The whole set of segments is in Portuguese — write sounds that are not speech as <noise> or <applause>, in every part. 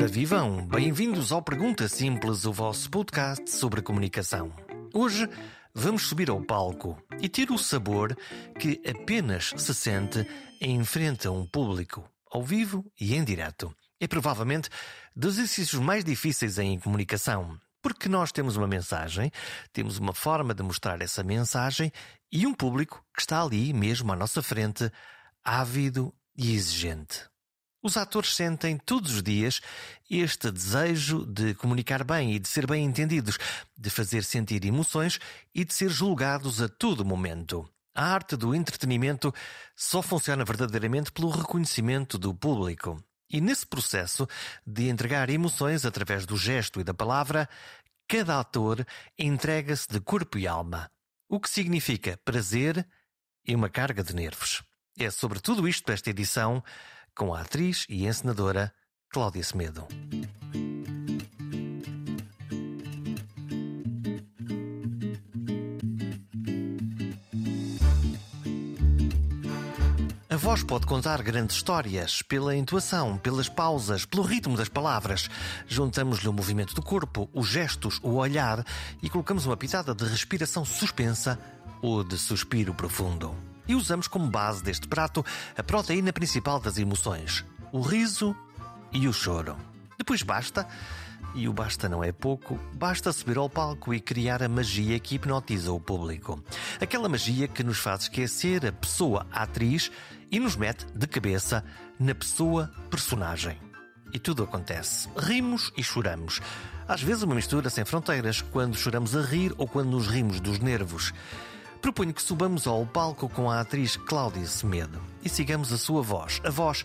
Ora vivam, bem-vindos ao Pergunta Simples, o vosso podcast sobre comunicação. Hoje vamos subir ao palco e ter o sabor que apenas se sente em frente a um público, ao vivo e em direto. É provavelmente dos exercícios mais difíceis em comunicação, porque nós temos uma mensagem, temos uma forma de mostrar essa mensagem e um público que está ali mesmo à nossa frente, ávido e exigente. Os atores sentem todos os dias este desejo de comunicar bem e de ser bem entendidos, de fazer sentir emoções e de ser julgados a todo momento. A arte do entretenimento só funciona verdadeiramente pelo reconhecimento do público. E nesse processo de entregar emoções através do gesto e da palavra, cada ator entrega-se de corpo e alma, o que significa prazer e uma carga de nervos. É sobre tudo isto esta edição com a atriz e encenadora Cláudia Semedo. A voz pode contar grandes histórias pela intuação, pelas pausas, pelo ritmo das palavras. Juntamos-lhe o movimento do corpo, os gestos, o olhar e colocamos uma pitada de respiração suspensa ou de suspiro profundo e usamos como base deste prato a proteína principal das emoções, o riso e o choro. Depois basta, e o basta não é pouco, basta subir ao palco e criar a magia que hipnotiza o público. Aquela magia que nos faz esquecer a pessoa a atriz e nos mete de cabeça na pessoa personagem. E tudo acontece. Rimos e choramos. Às vezes uma mistura sem fronteiras, quando choramos a rir ou quando nos rimos dos nervos. Proponho que subamos ao palco com a atriz Cláudia Semedo e sigamos a sua voz, a voz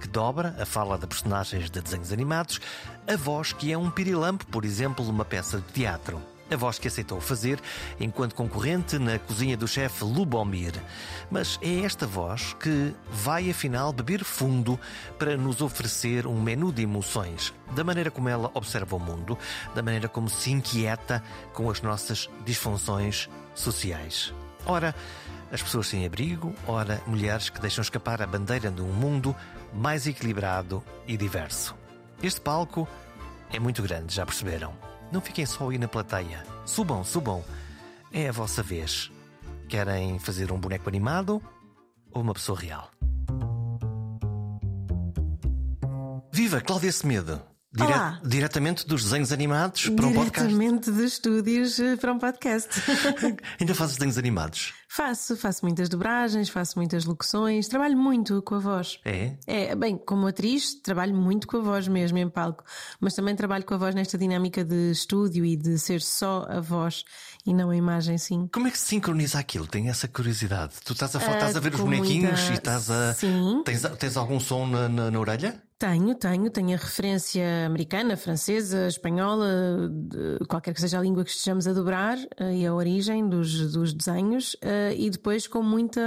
que dobra a fala de personagens de desenhos animados, a voz que é um pirilampo, por exemplo, numa peça de teatro. A voz que aceitou fazer enquanto concorrente na cozinha do chefe Lubomir. Mas é esta voz que vai afinal beber fundo para nos oferecer um menu de emoções, da maneira como ela observa o mundo, da maneira como se inquieta com as nossas disfunções sociais. Ora, as pessoas sem abrigo, ora, mulheres que deixam escapar a bandeira de um mundo mais equilibrado e diverso. Este palco é muito grande, já perceberam? Não fiquem só aí na plateia. Subam, subam. É a vossa vez. Querem fazer um boneco animado ou uma pessoa real? Viva Cláudia Semedo! Dire Olá. Diretamente dos desenhos animados para um podcast. Diretamente dos estúdios eh, para um podcast. <laughs> Ainda fazes desenhos animados? faço, faço muitas dobragens, faço muitas locuções, trabalho muito com a voz. É? É, bem, como atriz, trabalho muito com a voz mesmo em palco, mas também trabalho com a voz nesta dinâmica de estúdio e de ser só a voz e não a imagem, sim. Como é que se sincroniza aquilo? Tenho essa curiosidade. Tu estás a, Ah, estás a ver os bonequinhos muita- e estás a. Sim. Tens, tens algum som na, na, na orelha? Tenho, tenho, tenho a referência americana, francesa, espanhola, qualquer que seja a língua que estejamos a dobrar eh, e a origem dos, dos desenhos, eh, e depois com muita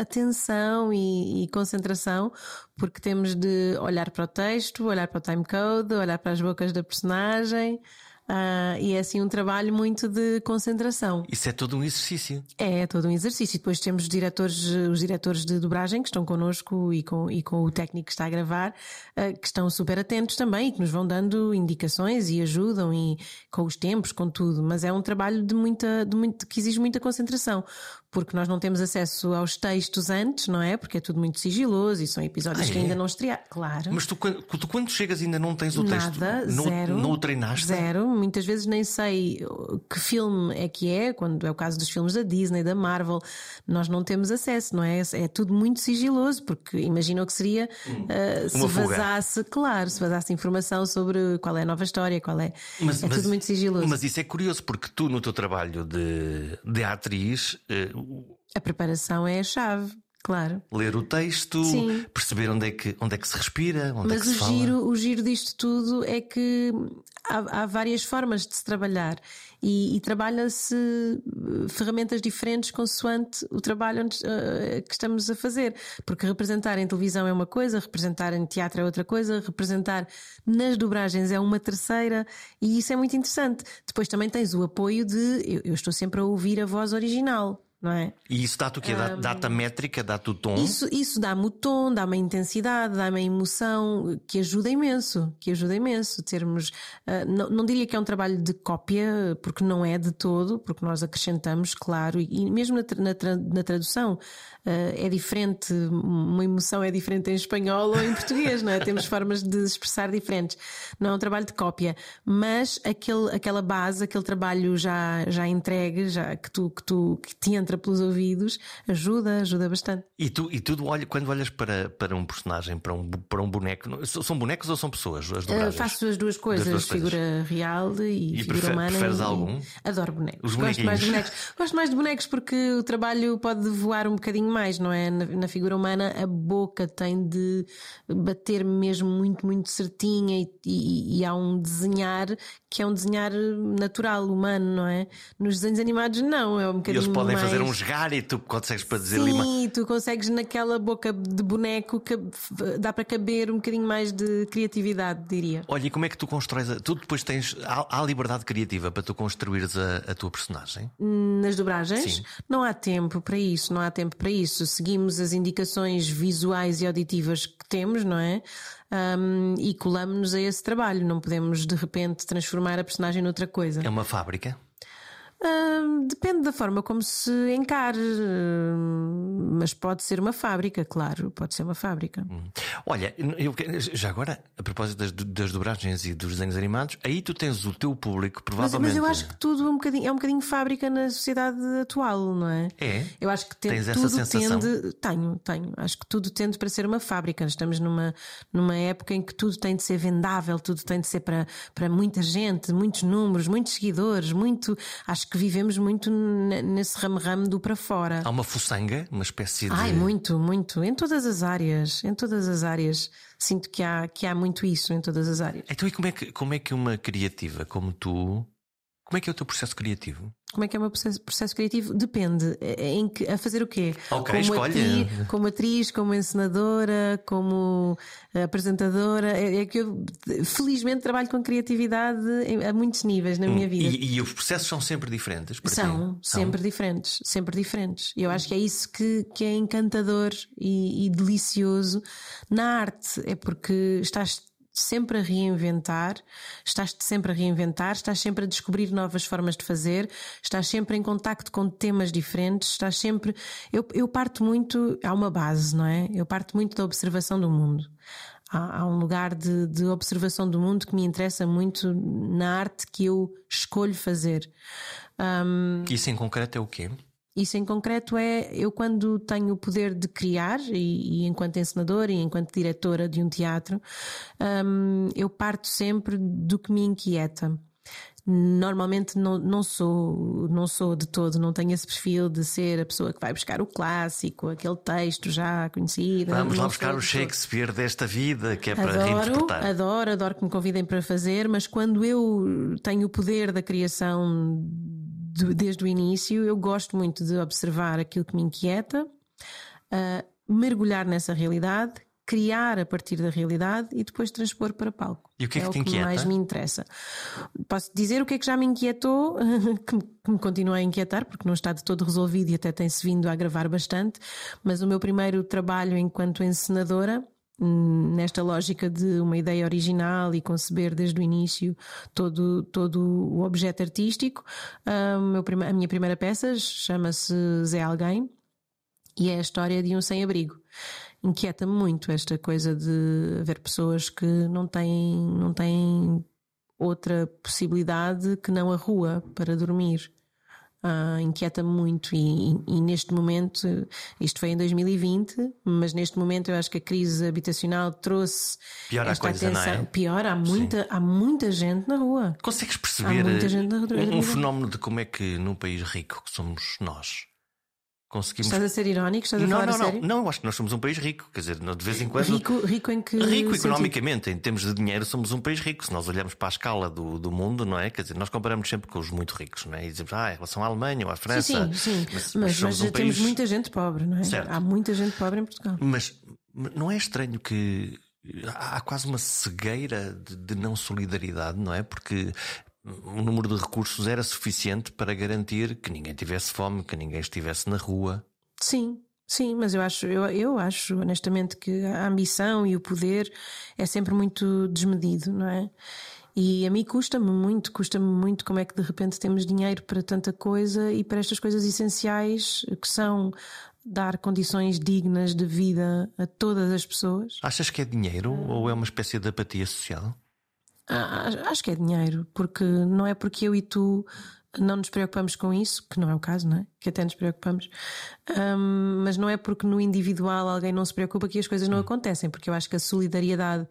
atenção e, e concentração, porque temos de olhar para o texto, olhar para o timecode, olhar para as bocas da personagem, ah, e é assim um trabalho muito de concentração. Isso é todo um exercício. É todo um exercício. E depois temos os diretores, os diretores de dobragem que estão connosco e com, e com o técnico que está a gravar, eh, que estão super atentos também e que nos vão dando indicações e ajudam e com os tempos, com tudo. Mas é um trabalho de muita, de muito, que exige muita concentração, porque nós não temos acesso aos textos antes, não é? Porque é tudo muito sigiloso e são episódios Ah, que é? ainda não estrearam. Claro. Mas tu quando, tu, quando chegas, ainda não tens o texto? Nada, não, zero. Não o treinaste? Zero. Muitas vezes nem sei uh, que filme é que é, quando é o caso dos filmes da Disney, da Marvel, nós não temos acesso, não é? É tudo muito sigiloso, porque imagina o que seria uh, se fuga. vazasse, claro, se vazasse informação sobre qual é a nova história, qual é. Mas- é mas- tudo muito sigiloso. Mas isso é curioso, porque tu, no teu trabalho de, de atriz, eh, A preparação é a chave, claro. ler o texto, Sim. perceber onde é, que, onde é que se respira, onde é Mas que se o fala. giro, o giro disto tudo é que há, há várias formas de se trabalhar e, e trabalha-se eh, ferramentas diferentes consoante o trabalho onde, eh, que estamos a fazer. Porque representar em televisão é uma coisa, representar em teatro é outra coisa, representar nas dobragens é uma terceira e isso é muito interessante. Depois também tens o apoio de eu, eu estou sempre a ouvir a voz original. Não é? E isso dá-te o quê? Um, dá-te métrica, dá-te o tom? Isso, isso dá-me o tom, dá-me a intensidade, dá-me a emoção, que ajuda imenso, que ajuda imenso. Termos, uh, não, não, diria que é um trabalho de cópia, porque não é de todo, porque nós acrescentamos, claro, e, e mesmo na, na, na tradução uh, é diferente, uma emoção é diferente em espanhol ou em português, não é? Temos <laughs> formas de expressar diferentes. Não é um trabalho de cópia, mas aquele, aquela base, aquele trabalho já, já entregue, já que tu, que tu que te entra pelos ouvidos, ajuda, ajuda bastante. E tu, e tu olha, quando olhas para, para um personagem, para um, para um boneco, são bonecos ou são pessoas? As uh, faço as duas coisas, duas figura coisas. real e, e figura prefer, humana. Preferes algum? Adoro bonecos. Os Gosto mais de bonecos. <laughs> Gosto mais de bonecos porque o trabalho pode voar um bocadinho mais, não é? Na, na figura humana, a boca tem de bater mesmo muito, muito certinha e, e, e há um desenhar que é um desenhar natural, humano, não é? Nos desenhos animados, não, é um bocadinho. E eles podem mais... fazer um esgar e tu consegues para dizer Sim, tu consegues naquela boca de boneco que dá para caber um bocadinho mais de criatividade, diria. Olha, e como é que tu constróis? A... Tu depois tens. Há, há liberdade criativa para tu construires a, a tua personagem? Nas dobragens? Sim. Não há tempo para isso, não há tempo para isso. Seguimos as indicações visuais e auditivas que temos, não é? Um, e colamos-nos a esse trabalho. Não podemos de repente transformar a personagem noutra coisa. É uma fábrica? Uh, depende da forma como se encare, uh, mas pode ser uma fábrica, claro, pode ser uma fábrica. Hum. Olha, eu, já agora, a propósito das, das dobragens e dos desenhos animados, aí tu tens o teu público, provavelmente. Mas, mas eu acho que tudo é um, bocadinho, é um bocadinho fábrica na sociedade atual, não é? É. Eu acho que tem, tens tudo essa sensação? tende. Tenho, tenho. Acho que tudo tende para ser uma fábrica. Estamos numa, numa época em que tudo tem de ser vendável, tudo tem de ser para, para muita gente, muitos números, muitos seguidores, muito. Acho que vivemos muito nesse ramo-ramo do para fora. Há uma fuçanga, uma espécie de. Ai, muito, muito. Em todas as áreas. Em todas as áreas. Sinto que há, que há muito isso em todas as áreas. Então, e como é que, como é que uma criativa como tu. Como é que é o teu processo criativo? Como é que é o meu processo, processo criativo? Depende. É, é em que, a fazer o quê? Okay, como, atriz, como atriz, como encenadora, como apresentadora. É, é, que eu felizmente trabalho com criatividade a muitos níveis na minha hum, vida. E, e, os processos são sempre diferentes? São, ti? sempre são? diferentes. Sempre diferentes. E eu acho que é isso que, que é encantador e, e delicioso na arte. É porque estás sempre a reinventar, estás-te sempre a reinventar, estás sempre a descobrir novas formas de fazer, estás sempre em contacto com temas diferentes, estás sempre. Eu, eu parto muito. Há uma base, não é? Eu parto muito da observação do mundo. Há, há um lugar de, de observação do mundo que me interessa muito na arte que eu escolho fazer. Um... Isso em concreto é o quê? Isso em concreto é eu quando tenho o poder de criar e, e enquanto encenadora e enquanto diretora de um teatro, um, eu parto sempre do que me inquieta. Normalmente não, não sou, não sou de todo, não tenho esse perfil de ser a pessoa que vai buscar o clássico, aquele texto já conhecido. Vamos lá buscar o Shakespeare desta vida, que é para adoro, reinterpretar. Adoro, adoro que me convidem para fazer, mas quando eu tenho o poder da criação desde o início, eu gosto muito de observar aquilo que me inquieta, uh, mergulhar nessa realidade, criar a partir da realidade e depois transpor para palco. E o que é, é que te o que inquieta? mais me interessa. Posso dizer o que é que já me inquietou, <laughs> que me continua a inquietar, porque não está de todo resolvido e até tem-se vindo a agravar bastante, mas o meu primeiro trabalho enquanto encenadora nesta lógica de uma ideia original e conceber desde o início todo, todo o objeto artístico. a minha primeira peça chama-se Zé Alguém e é a história de um sem-abrigo. Inquieta-me muito esta coisa de haver pessoas que não têm, não têm outra possibilidade que não a rua para dormir uh, inquieta-me muito e, e, e, neste momento, isto foi em 2020, mas neste momento eu acho que a crise habitacional trouxe pior esta coisa, atenção. É? Pior, há muita, há muita gente na rua. Consegues perceber um, um fenómeno de como é que num país rico que somos nós conseguimos. Estás a ser irónico? Estás a não, falar não, a não, sério? não, eu acho que nós somos um país rico, quer dizer, de vez em quando. Rico, rico em que. Rico sentido? economicamente, em termos de dinheiro, somos um país rico. Se nós olharmos para a escala do, do mundo, não é? Quer dizer, nós comparamos sempre com os muito ricos, não é? E dizemos, ah, em relação à Alemanha ou à França. Sim, sim, sim. Mas, mas, mas um temos país... muita gente pobre, não é? Certo. Há muita gente pobre em Portugal. Mas não é estranho que há quase uma cegueira de, de não solidariedade, não é? Porque o número de recursos era suficiente para garantir que ninguém tivesse fome, que ninguém estivesse na rua. Sim, Sim, mas eu acho, eu, eu acho honestamente que a ambição e o poder é sempre muito desmedido, não é? E a mim custa-me muito, custa-me muito como é que de repente temos dinheiro para tanta coisa e para estas coisas essenciais que são dar condições dignas de vida a todas as pessoas. Achas que é dinheiro ou é uma espécie de apatia social? Ah, acho que é dinheiro, porque não é porque eu e tu não nos preocupamos com isso, que não é o caso, não é? Que até nos preocupamos, um, mas não é porque no individual alguém não se preocupa que as coisas não acontecem, porque eu acho que a solidariedade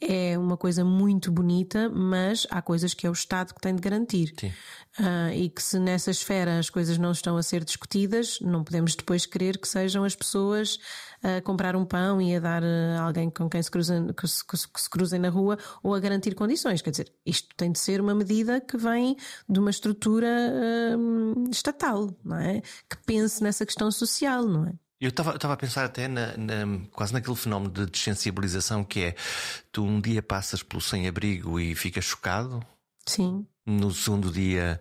é uma coisa muito bonita, mas há coisas que é o Estado que tem de garantir. Uh, e que se nessa esfera as coisas não estão a ser discutidas, não podemos depois querer que sejam as pessoas a comprar um pão e a dar a alguém com quem se cruzem, que se, que se cruzem na rua ou a garantir condições. Quer dizer, isto tem de ser uma medida que vem de uma estrutura hum, estatal, não é? Que pense nessa questão social, não é? Eu estava a pensar até na, na, quase naquele fenómeno de desensibilização que é tu um dia passas pelo sem-abrigo e ficas chocado. Sim. No segundo dia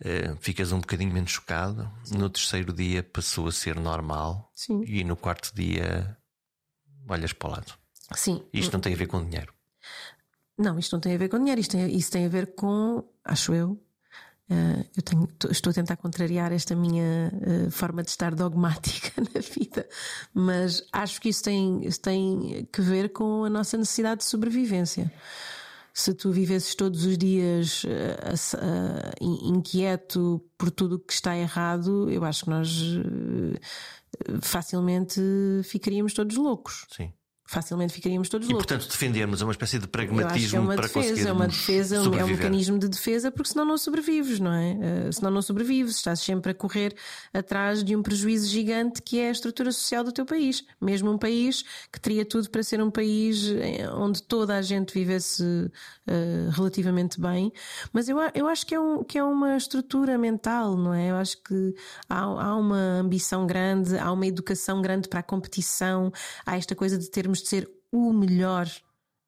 uh, ficas um bocadinho menos chocado. Sim. No terceiro dia passou a ser normal. Sim. E no quarto dia olhas para o lado. Sim. Isto não tem a ver com dinheiro. Não, isto não tem a ver com dinheiro. Isto tem, isso tem a ver com, acho eu, eu tenho, estou a tentar contrariar esta minha uh, forma de estar dogmática <laughs> na vida, mas acho que isso tem, tem que ver com a nossa necessidade de sobrevivência. Se tu vivesses todos os dias uh, inquieto por tudo o que está errado, eu acho que nós facilmente ficaríamos todos loucos. Sim facilmente ficaríamos todos e, loucos. E portanto defendermos uma espécie de pragmatismo é uma para defesa, conseguir é uma defesa, sobreviver. é um mecanismo de defesa porque senão não sobrevives, não é? Uh, senão não sobrevives, estás sempre a correr atrás de um prejuízo gigante que é a estrutura social do teu país. Mesmo um país que teria tudo para ser um país eh, onde toda a gente vivesse uh, relativamente bem, mas eu, eu acho que é, um, que é uma estrutura mental, não é? Eu acho que há, há uma ambição grande, há uma educação grande para a competição, há esta coisa de termos de ser o melhor,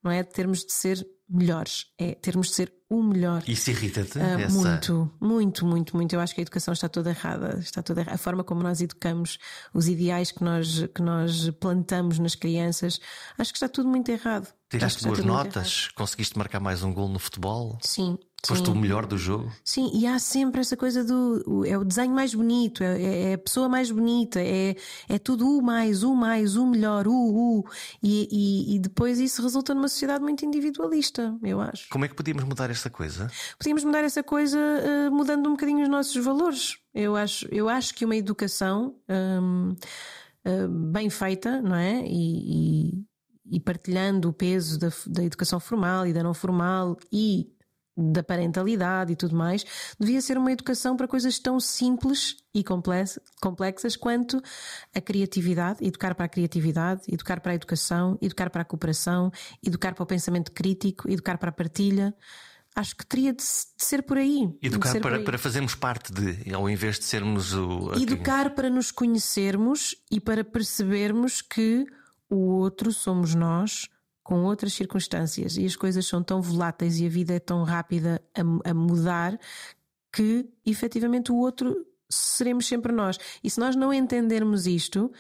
não é? Termos de ser melhores, é termos de ser o melhor. Isso irrita-te? Uh, essa... Muito, muito, muito, muito. Eu acho que a educação está toda errada. Está toda errada. A forma como nós educamos, os ideais que nós, que nós plantamos nas crianças, acho que está tudo muito errado. Tiraste boas notas? Conseguiste marcar mais um gol no futebol? Sim, Foste o melhor do jogo? Sim, e há sempre essa coisa do. É o desenho mais bonito, é, é, é a pessoa mais bonita, é, é tudo o mais, o mais, o melhor, o, o. E, e, e, depois isso resulta numa sociedade muito individualista, eu acho. Como é que podíamos mudar essa coisa? Podíamos mudar essa coisa uh, mudando um bocadinho os nossos valores. Eu acho, eu acho que uma educação um, uh, eh, bem feita, não é? E, e, e partilhando o peso da, da educação formal e da não formal e da parentalidade e tudo mais, devia ser uma educação para coisas tão simples e complexas quanto a criatividade, educar para a criatividade, educar para a educação, educar para a cooperação, educar para o pensamento crítico, educar para a partilha. Acho que teria de ser por aí. Educar para, aí. para fazermos parte de, ao invés de sermos o. Educar para nos conhecermos e para percebermos que o outro somos nós com outras circunstâncias e as coisas são tão voláteis e a vida é tão rápida a, a mudar que efetivamente o outro seremos sempre nós. E se nós não entendermos isto,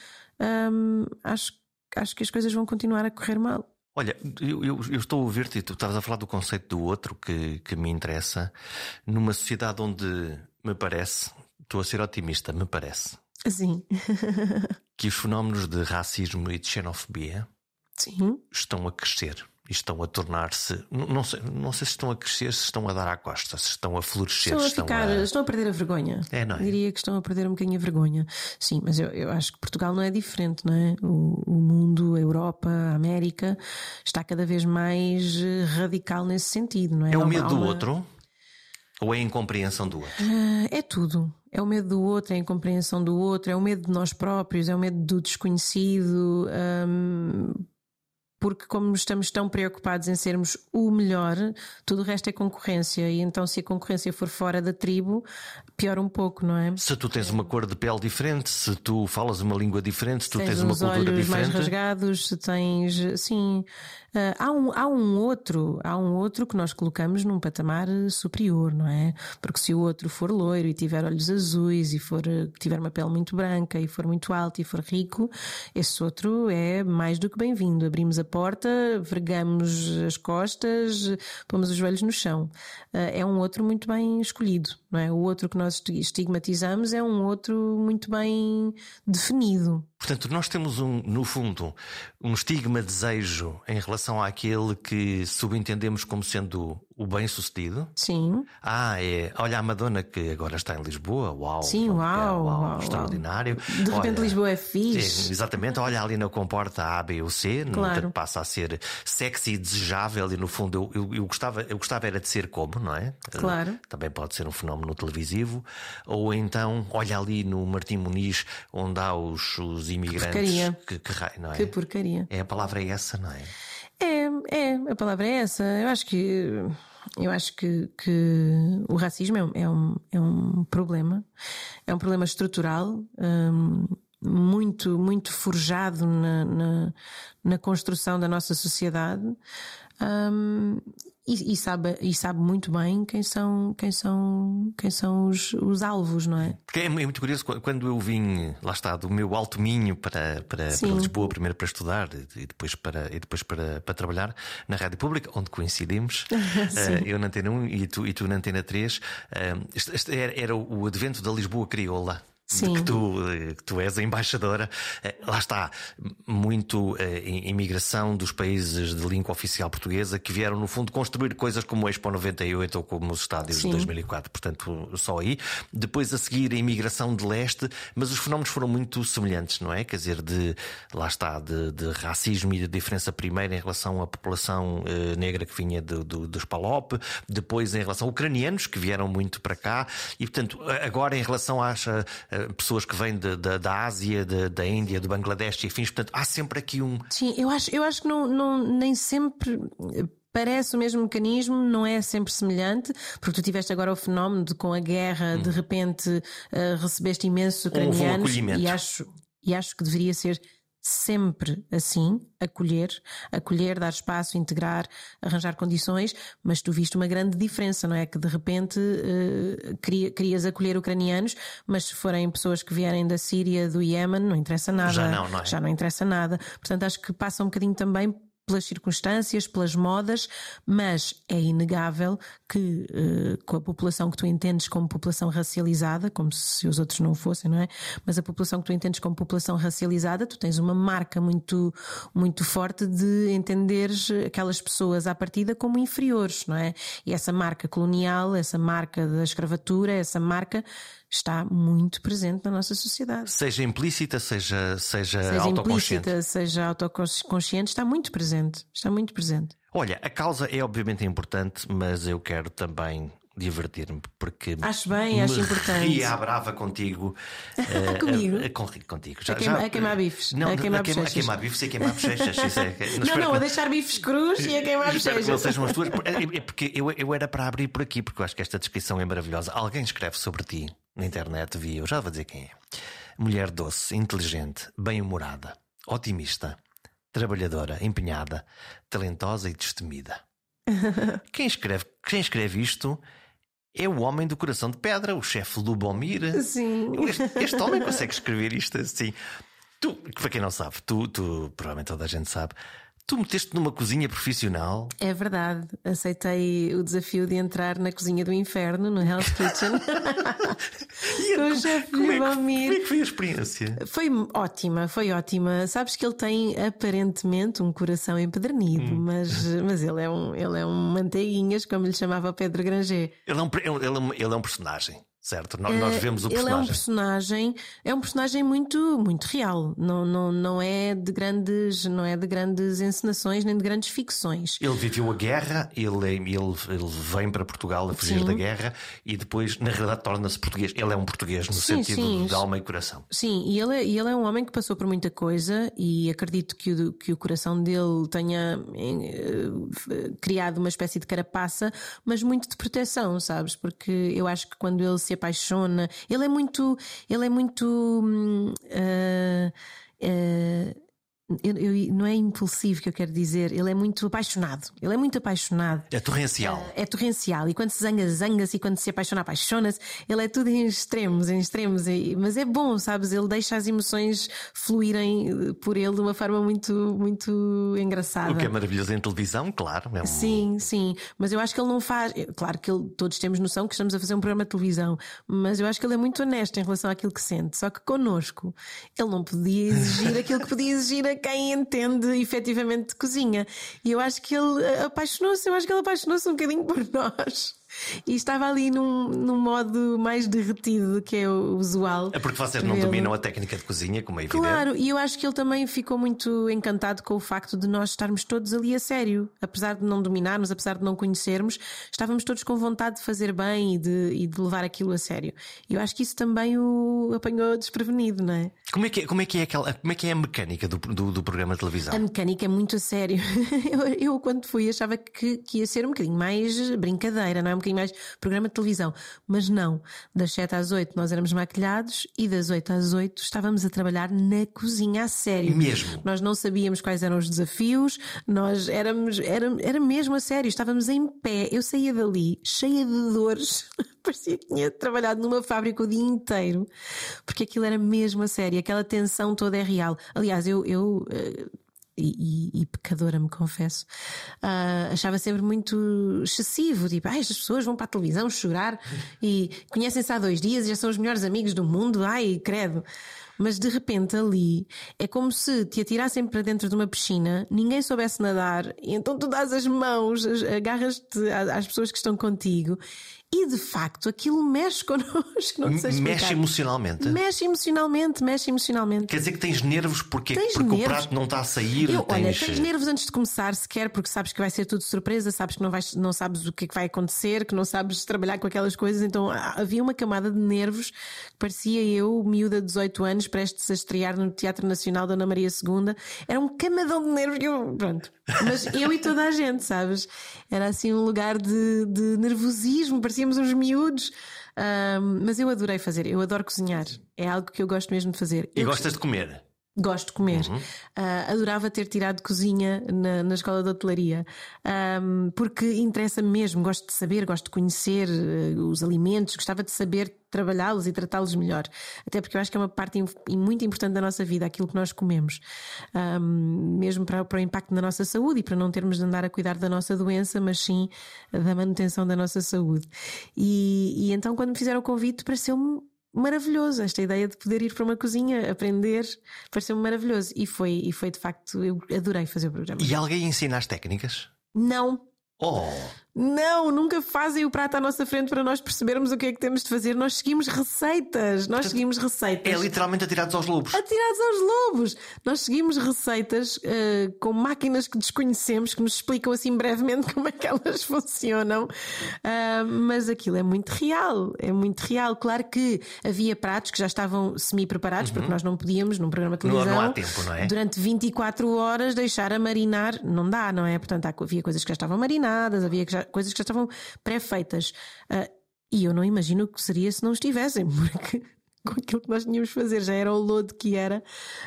hum, acho, acho que as coisas vão continuar a correr mal. Olha, eu, eu, eu estou a ouvir-te e tu estavas a falar do conceito do outro que, que me interessa numa sociedade onde me parece, estou a ser otimista, me parece. Sim. <laughs> que os fenómenos de racismo e de xenofobia Sim. estão a crescer e estão a tornar-se. Não sei, não sei se estão a crescer, se estão a dar à costa, se estão a florescer. Estão a, estão ficar, a... estão a perder a vergonha. É, não é? Diria que estão a perder um bocadinho a vergonha. Sim, mas eu, eu acho que Portugal não é diferente, não é? O, o mundo, a Europa, a América está cada vez mais eh, radical nesse sentido, não é? É o medo do outro? Ou é a incompreensão do outro? Uh, é tudo. É o medo do outro, é a incompreensão do outro, é o medo de nós próprios, é o medo do desconhecido. Um, porque como estamos tão preocupados em sermos o melhor, tudo o resto é concorrência. E então, se a concorrência for fora da tribo, piora um pouco, não é? Se tu tens uma cor de pele diferente, se tu falas uma língua diferente, se tu tens, tens uma cultura olhos diferente. mais rasgados, se tens. Sim. Uh, há, um, há um outro, há um outro que nós colocamos num patamar superior, não é? Porque se o outro for loiro e tiver olhos azuis e for tiver uma pele muito branca e for muito alto e for rico, esse outro é mais do que bem-vindo. Abrimos a porta, vergamos as costas, pomos os joelhos no chão. Uh, é um outro muito bem escolhido, não é? O outro que nós estigmatizamos é um outro muito bem definido. Portanto, nós temos um, no fundo, um estigma desejo em relação àquele que subentendemos como sendo o bem-sucedido. Sim. Ah, é. Olha a Madonna que agora está em Lisboa. Uau. Sim, uau. uau, uau extraordinário. De repente olha, Lisboa é fixe. É, exatamente. Olha ali na comporta A, B ou C. Claro. Passa a ser sexy e desejável e no fundo eu, eu, eu, gostava, eu gostava era de ser como, não é? Claro. Também pode ser um fenómeno televisivo. Ou então, olha ali no Martim Muniz, onde há os, os imigrantes. Que, que, que, não é? que porcaria. É a palavra é essa, não é? É, é, a palavra é essa. Eu acho que eu acho que, que o racismo é, é, um, é um problema, é um problema estrutural, um, muito, muito forjado na, na, na, construção da nossa sociedade. Um, e, e, sabe, e sabe muito bem quem são, quem são, quem são os, os alvos, não é? Porque é muito curioso quando eu vim, lá está, do meu alto minho para, para, para Lisboa, primeiro para estudar e depois para, e depois para, para trabalhar na Rádio Pública, onde coincidimos, <laughs> uh, eu na Antena 1 e tu, e tu na Antena 3. Uh, este, este era, era o advento da Lisboa crioula. Sim. de que tu, eh, que tu és a embaixadora. Eh, lá está, muito eh, imigração dos países de língua oficial portuguesa que vieram, no fundo, construir coisas como o Expo 98 ou como os estádios Sim. de 2004. Portanto, só aí. Depois a seguir a imigração de leste, mas os fenómenos foram muito semelhantes, não é? Quer dizer, de, lá está, de, de racismo e de diferença primeiro em relação à população negra que vinha do, do, dos Palop, depois em relação a ucranianos que vieram muito para cá e, portanto, agora em relação às pessoas que vêm de, de, da Ásia, de, da Índia, do Bangladesh e fins. Portanto, há sempre aqui um. Sim, eu acho, eu acho que não, não, nem sempre parece o mesmo mecanismo, não é sempre semelhante, porque tu tiveste agora o fenómeno de com a guerra, hum. de repente uh, recebeste imensos ucranianos um e acho, e acho que deveria ser sempre assim, acolher, acolher, dar espaço, integrar, arranjar condições, mas tu viste uma grande diferença, não é? Que de repente uh, querias acolher ucranianos, mas se forem pessoas que vierem da Síria, do Iémen, não interessa nada. Já não, não é? Já não interessa nada. Portanto, acho que passa um bocadinho também pelas circunstâncias, pelas modas, mas é inegável que uh, com a população que tu entendes como população racializada, como se os outros não fossem, não é? Mas a população que tu entendes como população racializada, tu tens uma marca muito, muito forte de entenderes aquelas pessoas à partida como inferiores, não é? E essa marca colonial, essa marca da escravatura, essa marca está muito presente na nossa sociedade. Seja implícita, seja, seja, seja autoconsciente. Implícita, seja autoconsciente, está muito presente. Está muito presente. Olha, a causa é obviamente importante, mas eu quero também divertir-me porque acho bem, acho importante. E à brava contigo. uh, <laughs> Comigo? A, a, a, contigo. Já, a, queima, já, a queimar bifes. Não, a queimar, a a queimar bifes e a queimar bochechas. É, não, não, a deixar bifes cruz e a queimar bochechas. não sejam as tuas. É, é porque eu, eu era para abrir por aqui, porque eu acho que esta descrição é maravilhosa. Alguém escreve sobre ti na internet, vi, eu já vou dizer quem é. Mulher doce, inteligente, bem-humorada, otimista, trabalhadora, empenhada, talentosa e destemida. <laughs> quem, escreve, quem escreve isto é o homem do coração de pedra, o chefe Lubomir. Sim. Este, este, homem consegue escrever isto assim. Tu, para quem não sabe, tu, tu, provavelmente toda a gente sabe, Tu meteste numa cozinha profissional? É verdade. Aceitei o desafio de entrar na cozinha do inferno, no Hell's <laughs> Kitchen. Com o chefe como, é que, como é que foi a experiência? Foi ótima, foi ótima. Sabes que ele tem aparentemente um coração empedernido, hum. mas, mas ele, é um, ele é um manteiguinhas, como lhe chamava Pedro Granger. Ele é um, ele, é um, ele é um personagem. Certo? Nós, nós vemos o Ele personagem. é um personagem, é um personagem muito, muito real. Não, não, não é de grandes, não é de grandes encenações nem de grandes ficções. Ele viveu a guerra, ele, é- ele, ele vem para Portugal a fugir Sim. da guerra e depois, na realidade, torna-se português. Ele é um português no Sim, sentido sim. de alma e coração. Sim, e ele, é- ele é um homem que passou por muita coisa e acredito que o, que o coração dele tenha eh, eh, criado uma espécie de carapaça, mas muito de proteção, sabes? Porque eu acho que quando ele se apaixona, ele é muito, ele é muito. eh, eh, eu- eu- não é impulsivo que eu quero dizer, ele é muito apaixonado. Ele é muito apaixonado. É torrencial. É torrencial e quando se zanga, zanga-se e quando se apaixona, apaixona-se. Ele é tudo em extremos, em extremos. Mas é bom, sabes? Ele deixa as emoções fluírem eh, por ele de uma forma muito, muito engraçada. O que é maravilhoso em televisão, claro. É um... Sim, sim, mas eu acho que ele não faz. Claro que ele- todos temos noção que estamos a fazer um programa de televisão, mas eu acho que ele é muito honesto em relação àquilo que sente. Só que connosco, ele não podia exigir aquilo que podia exigir quem entende efetivamente de cozinha. E eu acho que ele eh, apaixonou-se, eu acho que ele apaixonou-se um bocadinho por nós. E estava ali num, num modo mais derretido do que é o usual. É porque vocês não dominam a técnica de cozinha, como é evidente. Claro, e eu acho que ele também ficou muito encantado com o facto de nós estarmos todos ali a sério. Apesar de não dominarmos, apesar de não conhecermos, estávamos todos com vontade de fazer bem e de, e de levar aquilo a sério. E eu acho que isso também o apanhou desprevenido, não é? Como é que é, como é, que é, aquela, como é, que é a mecânica do, do, do programa de televisão? A mecânica é muito a sério. <laughs> Eu, eu, quando fui, achava que, que ia ser um bocadinho mais brincadeira, não é? Um mais programa de televisão. Mas não. Das 7 às 8 nós éramos maquilhados e das 8 às 8 estávamos a trabalhar na cozinha a sério. Mesmo? Nós não sabíamos quais eram os desafios, nós éramos, era, era mesmo a sério, estávamos em pé. Eu saía dali cheia de dores. <laughs> Parecia que tinha trabalhado numa fábrica o dia inteiro, porque aquilo era mesmo a sério, aquela tensão toda é real. Aliás, eu, eu eh, e, e- pecadora, me confesso, ah, achava sempre muito excessivo. Tipo, ai, estas pessoas vão para a televisão chorar e conhecem-se há dois dias e já são os melhores amigos do mundo. Ai, credo. Mas de repente ali é como se te atirassem para dentro de uma piscina, ninguém soubesse nadar, e então tu dás as mãos, as- agarras-te às pessoas que estão contigo e de facto aquilo mexe <laughs> connosco. Não sei explicar. Mexe emocionalmente. Mexe emocionalmente, mexe emocionalmente. Quer dizer que tens nervos porque, Tens porque o nervos. prato não está a sair. Eu, olha, tens... tens nervos antes de começar, sequer, porque sabes que vai ser tudo surpresa, sabes que não, vais, não sabes o que é que vai acontecer, que não sabes trabalhar com aquelas coisas, então ah, havia uma camada de nervos parecia eu, miúda de 18 anos, prestes a estrear no Teatro Nacional da Ana Maria II. Era um camadão de nervos que eu, pronto. Mas eu e toda a gente, sabes? Era assim um lugar de, de nervosismo, parecíamos uns miúdos. Ahm, mas eu adorei fazer, eu adoro cozinhar. É algo que eu gosto mesmo de fazer. E Eu gostas de comer? Gosto de comer. Ah, adorava ter tirado cozinha na, na escola de hotelaria. Ahm, porque interessa mesmo, gosto de saber, gosto de conhecer eh, os alimentos, gostava de saber trabalhá-los e tratá-los melhor. Até porque eu acho que é uma parte im- muito importante da nossa vida, aquilo que nós comemos. Ahm, mesmo para, para o impacto na nossa saúde e para não termos de andar a cuidar da nossa doença, mas sim da manutenção da nossa saúde. E, e então, quando me fizeram o convite, pareceu-me maravilhoso esta ideia de poder ir para uma cozinha, aprender, pareceu-me maravilhoso. E foi, e foi de facto, eu adorei fazer o programa. E alguém ensina as técnicas? Não, Oh! Não, nunca fazem o prato à nossa frente para nós percebermos o que é que temos de fazer. Nós seguimos receitas, nós seguimos receitas. É literalmente atirados aos lobos. Atirados aos lobos. Nós seguimos receitas eh, com máquinas que desconhecemos, que nos explicam assim brevemente <laughs> como é que elas funcionam. Ah, mas aquilo é muito real. É muito real. Claro que havia pratos que já estavam semi-preparados, porque nós não podíamos, num programa de Não- não televisão, há tempo, não é? durante 24 horas deixar a marinar. Não dá, não é? Portanto, havia coisas que já estavam marinadas, havia que já- coisas que já estavam pré-feitas. Ah, e eu não imagino o que seria se não estivessem, <laughs> porque com aquilo que nós tínhamos de fazer já era o lodo que era.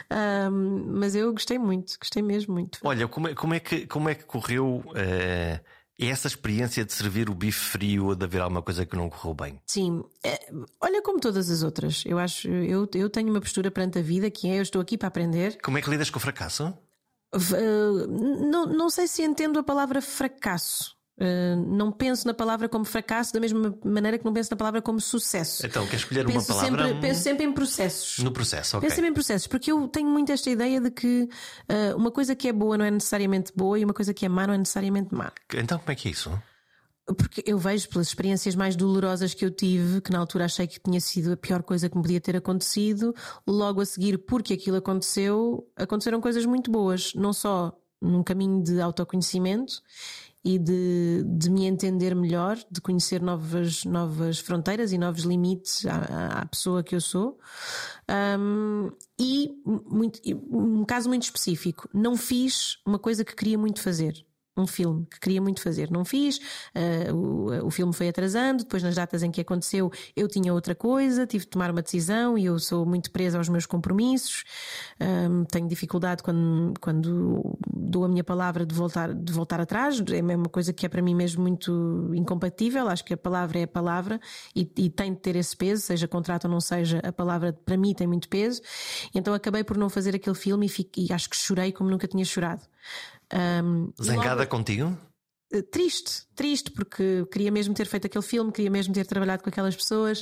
Ahm, mas eu gostei muito, gostei mesmo muito. Olha, como é, como é que, como é que correu eh, essa experiência de servir o bife frio ou de haver alguma coisa que não correu bem? Sim, é, olha como todas as outras. Eu acho, eu, eu tenho uma postura perante a vida que é eu estou aqui para aprender. Como é que lidas com o fracasso? Eh, não, não sei se entendo a palavra fracasso. Eh, não penso na palavra como fracasso da mesma maneira que não penso na palavra como sucesso. Então, quer escolher uma penso, palavra sempre, penso sempre em processos. no processo, ok. Penso sempre em processos, porque eu tenho muito esta ideia de que eh, uma coisa que é boa não é necessariamente boa e uma coisa que é má não é necessariamente má. Então, como é que é isso? Porque eu vejo pelas experiências mais dolorosas que eu tive, que na altura achei que tinha sido a pior coisa que me podia ter acontecido, logo a seguir, porque aquilo aconteceu, aconteceram coisas muito boas, não só num caminho de autoconhecimento e de, de me entender melhor, de conhecer novas, novas fronteiras e novos limites à, à pessoa que eu sou. Um, e muito, um caso muito específico, não fiz uma coisa que queria muito fazer um filme que queria muito fazer. Não fiz, uh, o, o filme foi atrasando, depois nas datas em que aconteceu eu tinha outra coisa, tive de tomar uma decisão e eu sou muito presa aos meus compromissos. Um, tenho dificuldade quando, quando dou a minha palavra de voltar, de voltar atrás, é uma coisa que é para mim mesmo muito incompatível. Acho que a palavra é a palavra e, e tem de ter esse peso, seja contrato ou não seja, a palavra para mim tem muito peso. Então acabei por não fazer aquele filme e, fico, e acho que chorei como nunca tinha chorado. Um, Zangada logo... contigo? Eh, triste, triste, porque queria mesmo ter feito aquele filme, queria mesmo ter trabalhado com aquelas pessoas.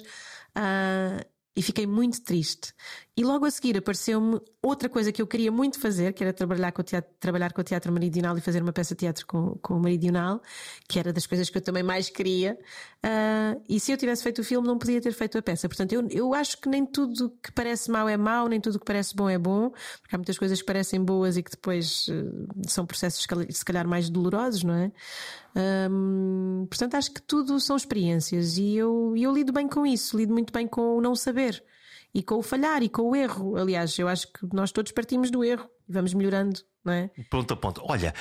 Uh, e fiquei muito triste. E logo a seguir apareceu-me outra coisa que eu queria muito fazer, que era trabalhar com o teatro, trabalhar com o teatro meridional e fazer uma peça de teatro com, com o meridional, que era das coisas que eu também mais queria. Uh, e se eu tivesse feito o filme, não podia ter feito a peça. Portanto, eu, eu acho que nem tudo que parece mau é mau, nem tudo que parece bom é bom, porque há muitas coisas que parecem boas e que depois uh, são processos se calhar mais dolorosos, não é? Um, portanto, acho que tudo são experiências e eu, eu lido bem com isso, lido muito bem com o não saber e com o falhar e com o erro. Aliás, eu acho que nós todos partimos do erro e vamos melhorando, não é? Ponto a ponto. Olha,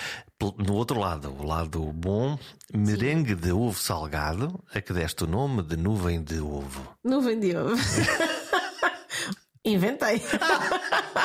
no outro lado, o lado bom, merengue Sim. de ovo salgado, a que deste o nome de nuvem de ovo. Nuvem de ovo. <laughs> Inventei. <laughs>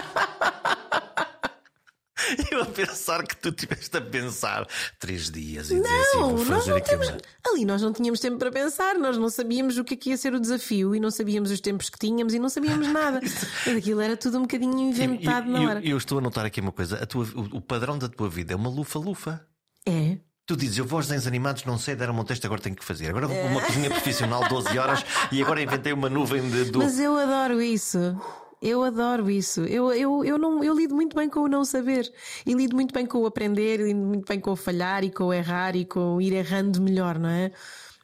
<laughs> Eu a pensar que tu tiveste a pensar três dias e dizer assim, vou fazer nós temos... Ali nós não tínhamos tempo para pensar, nós não sabíamos o que, é que ia ser o desafio e não sabíamos os tempos que tínhamos e não sabíamos nada. <laughs> Aquilo era tudo um bocadinho inventado eu, na hora. Eu, eu, estou a notar aqui uma coisa: a tua, o, o padrão da tua vida é uma lufa-lufa. É. Tu dizes, eu vou aos desenhos animados, não sei, deram-me um texto, agora tenho que fazer. Agora vou para uma cozinha profissional 12 horas e agora inventei uma nuvem de. Do... Mas eu adoro isso. Eu adoro isso. Eu, eu, eu, não, eu lido muito bem com o não saber. E lido muito bem com o aprender, lido muito bem com o falhar e com o errar e com o ir errando melhor, não é?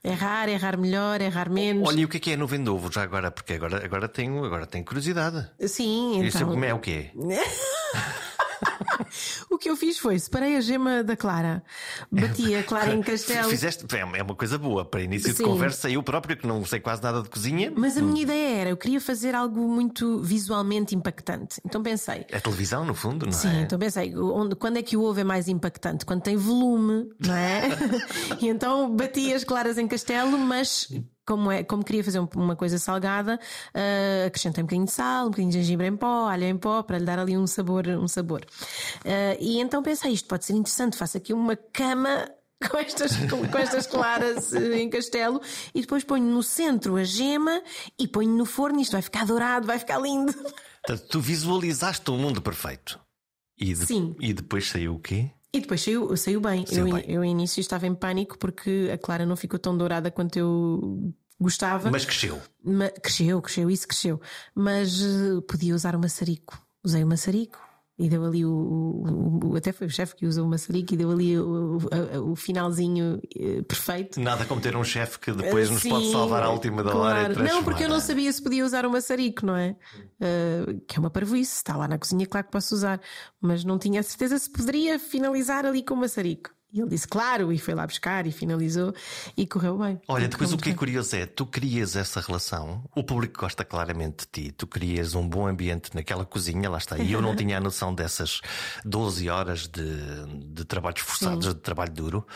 Errar, errar melhor, errar menos. Olha, e o que é que é nuvem de ovo já agora? Porque agora, agora, tenho, agora tenho curiosidade. Sim, então. Isso como é o quê? <laughs> o que eu fiz foi separei a gema da Clara, bati a Clara em castelo. Fizeste, é, é uma coisa boa para início Sim. de conversa. Eu próprio, que não sei quase nada de cozinha. Mas a minha ideia era, eu queria fazer algo muito visualmente impactante. Então pensei. É televisão, no fundo, não Sim, é? Sim, então pensei, onde, quando é que o ovo é mais impactante? Quando tem volume, não é? <laughs> e então bati as claras em castelo, mas como, é, como queria fazer uma coisa salgada, uh, acrescentei um bocadinho de sal, um bocadinho de gengibre em pó, alho em pó, para lhe dar ali um sabor. Um sabor. Uh, e então pensei, isto pode ser interessante, faço aqui uma cama <laughs> com estas, com estas claras uh, em castelo e depois ponho no centro a gema e ponho no forno isto vai ficar dourado, vai ficar lindo. Portanto, tu visualizaste um mundo perfeito. E de, Sim. E depois saiu o quê? E depois saiu, saiu bem. Saiu eu, bem. eu, início estava em pânico porque a Clara não ficou tão dourada quanto eu gostava. Mas cresceu. Ma cresceu, cresceu, isso cresceu. Mas uh, podia usar o maçarico. Usei o maçarico e deu ali o, o, o, até foi o chefe que usou o maçarico e deu ali o, o, finalzinho uh, perfeito. Nada como ter um chefe que depois nos sim, pode salvar à última da claro. hora. Não, porque eu não sabia se podia usar o maçarico, não é? Uh, que é uma parvoíce, está lá na cozinha, claro que posso usar, mas não tinha a certeza se poderia finalizar ali com o maçarico. E ele disse claro, e foi lá buscar e finalizou e correu bem. Olha, depois o que é curioso é, tu crias essa relação, o público gosta claramente de ti, tu crias um bom ambiente naquela cozinha, lá está. E eu não <laughs> tinha a noção dessas 12 horas de, de trabalhos forçados, Sim. de trabalho duro.